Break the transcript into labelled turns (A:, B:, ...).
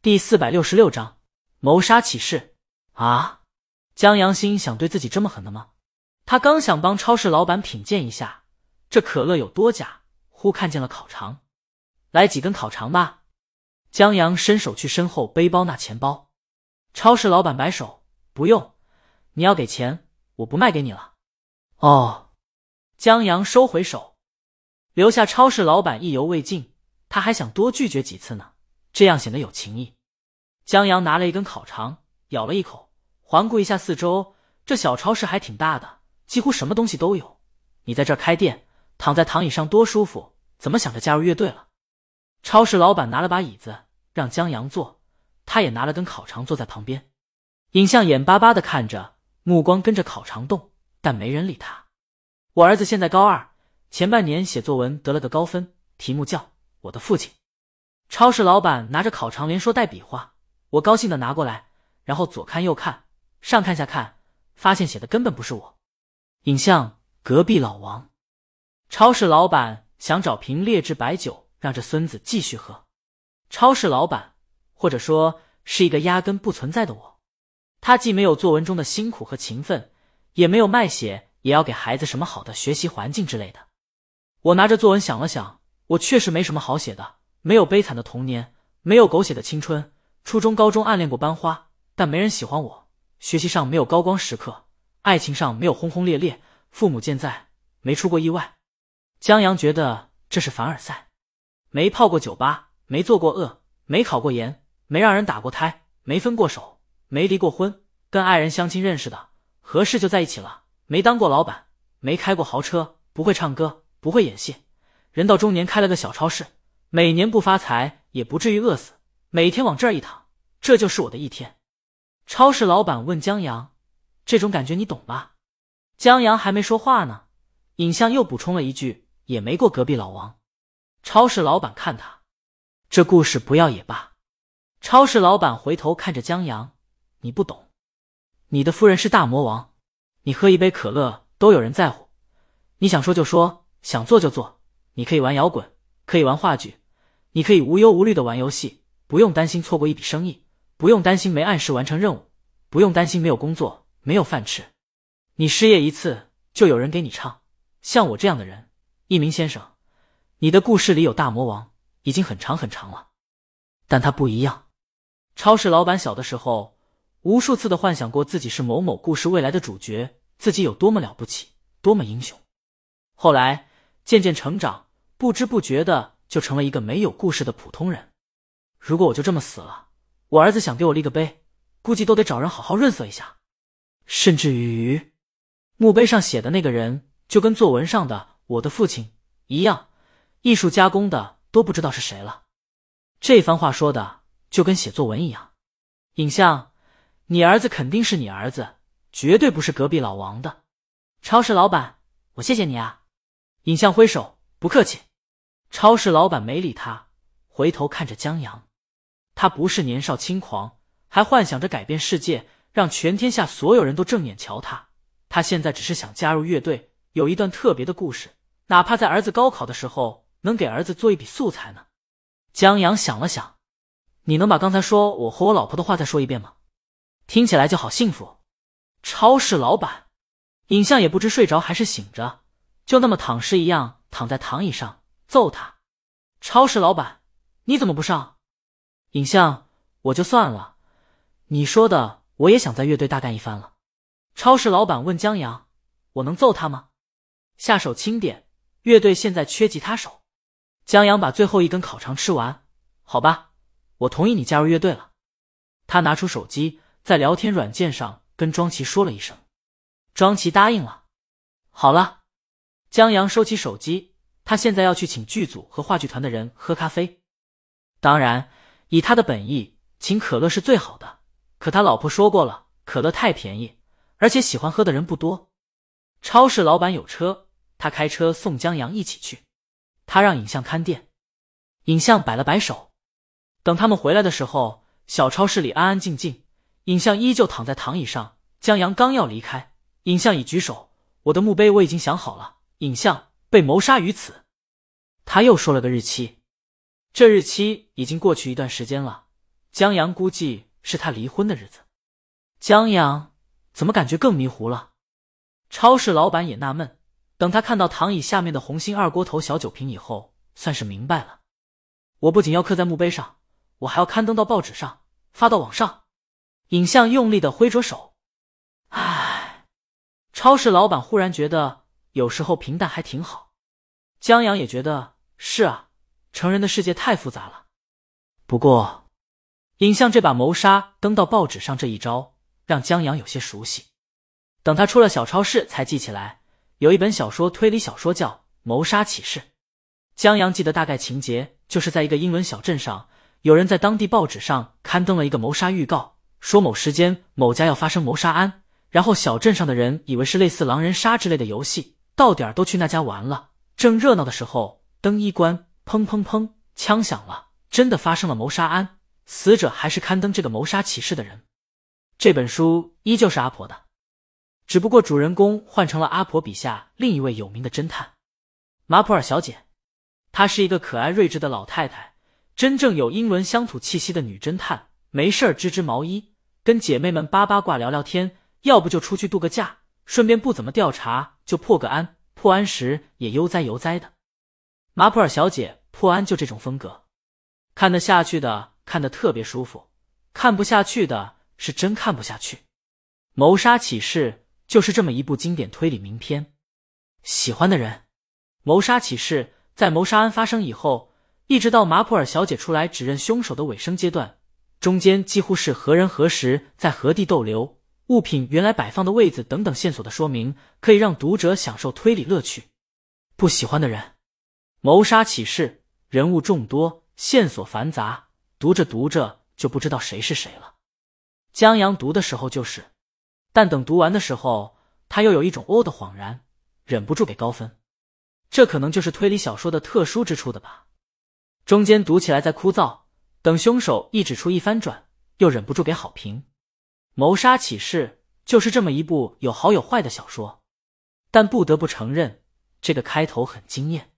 A: 第四百六十六章谋杀启事啊！江阳心想：对自己这么狠的吗？他刚想帮超市老板品鉴一下这可乐有多假，忽看见了烤肠，来几根烤肠吧。江阳伸手去身后背包那钱包，超市老板摆手：“不用，你要给钱，我不卖给你了。”哦，江阳收回手，留下超市老板意犹未尽，他还想多拒绝几次呢。这样显得有情义。江阳拿了一根烤肠，咬了一口，环顾一下四周，这小超市还挺大的，几乎什么东西都有。你在这开店，躺在躺椅上多舒服，怎么想着加入乐队了？超市老板拿了把椅子让江阳坐，他也拿了根烤肠坐在旁边。尹相眼巴巴的看着，目光跟着烤肠动，但没人理他。我儿子现在高二，前半年写作文得了个高分，题目叫《我的父亲》。超市老板拿着烤肠，连说带比划。我高兴的拿过来，然后左看右看，上看下看，发现写的根本不是我。影像隔壁老王。超市老板想找瓶劣质白酒，让这孙子继续喝。超市老板，或者说是一个压根不存在的我。他既没有作文中的辛苦和勤奋，也没有卖血也要给孩子什么好的学习环境之类的。我拿着作文想了想，我确实没什么好写的。没有悲惨的童年，没有狗血的青春。初中、高中暗恋过班花，但没人喜欢我。学习上没有高光时刻，爱情上没有轰轰烈烈。父母健在，没出过意外。江阳觉得这是凡尔赛。没泡过酒吧，没做过恶，没考过研，没让人打过胎，没分过手，没离过婚。跟爱人相亲认识的，合适就在一起了。没当过老板，没开过豪车，不会唱歌，不会演戏。人到中年，开了个小超市。每年不发财也不至于饿死，每天往这儿一躺，这就是我的一天。超市老板问江阳：“这种感觉你懂吧？”江阳还没说话呢，尹相又补充了一句：“也没过隔壁老王。”超市老板看他，这故事不要也罢。超市老板回头看着江阳：“你不懂，你的夫人是大魔王，你喝一杯可乐都有人在乎，你想说就说，想做就做，你可以玩摇滚。”可以玩话剧，你可以无忧无虑的玩游戏，不用担心错过一笔生意，不用担心没按时完成任务，不用担心没有工作、没有饭吃。你失业一次，就有人给你唱。像我这样的人，一鸣先生，你的故事里有大魔王，已经很长很长了。但他不一样。超市老板小的时候，无数次的幻想过自己是某某故事未来的主角，自己有多么了不起，多么英雄。后来渐渐成长。不知不觉的就成了一个没有故事的普通人。如果我就这么死了，我儿子想给我立个碑，估计都得找人好好润色一下。甚至于，墓碑上写的那个人就跟作文上的我的父亲一样，艺术加工的都不知道是谁了。这番话说的就跟写作文一样。影像，你儿子肯定是你儿子，绝对不是隔壁老王的。超市老板，我谢谢你啊。影像挥手，不客气。超市老板没理他，回头看着江阳。他不是年少轻狂，还幻想着改变世界，让全天下所有人都正眼瞧他。他现在只是想加入乐队，有一段特别的故事，哪怕在儿子高考的时候能给儿子做一笔素材呢。江阳想了想，你能把刚才说我和我老婆的话再说一遍吗？听起来就好幸福。超市老板，影像也不知睡着还是醒着，就那么躺尸一样躺在躺椅上。揍他！超市老板，你怎么不上？影像，我就算了。你说的，我也想在乐队大干一番了。超市老板问江阳：“我能揍他吗？”下手轻点，乐队现在缺吉他手。江阳把最后一根烤肠吃完，好吧，我同意你加入乐队了。他拿出手机，在聊天软件上跟庄琪说了一声，庄琪答应了。好了，江阳收起手机。他现在要去请剧组和话剧团的人喝咖啡，当然，以他的本意，请可乐是最好的。可他老婆说过了，可乐太便宜，而且喜欢喝的人不多。超市老板有车，他开车送江阳一起去。他让影像看店，影像摆了摆手。等他们回来的时候，小超市里安安静静，影像依旧躺在躺椅上。江阳刚要离开，影像已举手：“我的墓碑我已经想好了。”影像。被谋杀于此，他又说了个日期，这日期已经过去一段时间了。江阳估计是他离婚的日子。江阳怎么感觉更迷糊了？超市老板也纳闷。等他看到躺椅下面的红星二锅头小酒瓶以后，算是明白了。我不仅要刻在墓碑上，我还要刊登到报纸上，发到网上。影像用力的挥着手。唉，超市老板忽然觉得有时候平淡还挺好。江阳也觉得是啊，成人的世界太复杂了。不过，影像这把谋杀登到报纸上这一招，让江阳有些熟悉。等他出了小超市，才记起来有一本小说推理小说叫《谋杀启示》。江阳记得大概情节，就是在一个英伦小镇上，有人在当地报纸上刊登了一个谋杀预告，说某时间某家要发生谋杀案。然后小镇上的人以为是类似狼人杀之类的游戏，到点都去那家玩了。正热闹的时候，灯一关，砰砰砰，枪响了，真的发生了谋杀案，死者还是刊登这个谋杀启事的人。这本书依旧是阿婆的，只不过主人公换成了阿婆笔下另一位有名的侦探马普尔小姐。她是一个可爱睿智的老太太，真正有英伦乡土气息的女侦探。没事织织毛衣，跟姐妹们八八卦聊聊天，要不就出去度个假，顺便不怎么调查就破个案，破案时也悠哉悠哉的。马普尔小姐破案就这种风格，看得下去的看得特别舒服，看不下去的是真看不下去。谋杀启示就是这么一部经典推理名片，喜欢的人，谋杀启示。在谋杀案发生以后，一直到马普尔小姐出来指认凶手的尾声阶段，中间几乎是何人何时在何地逗留、物品原来摆放的位置等等线索的说明，可以让读者享受推理乐趣。不喜欢的人，谋杀启示人物众多，线索繁杂，读着读着就不知道谁是谁了。江阳读的时候就是，但等读完的时候，他又有一种哦的恍然，忍不住给高分。这可能就是推理小说的特殊之处的吧。中间读起来再枯燥，等凶手一指出一翻转，又忍不住给好评。谋杀启示就是这么一部有好有坏的小说，但不得不承认，这个开头很惊艳。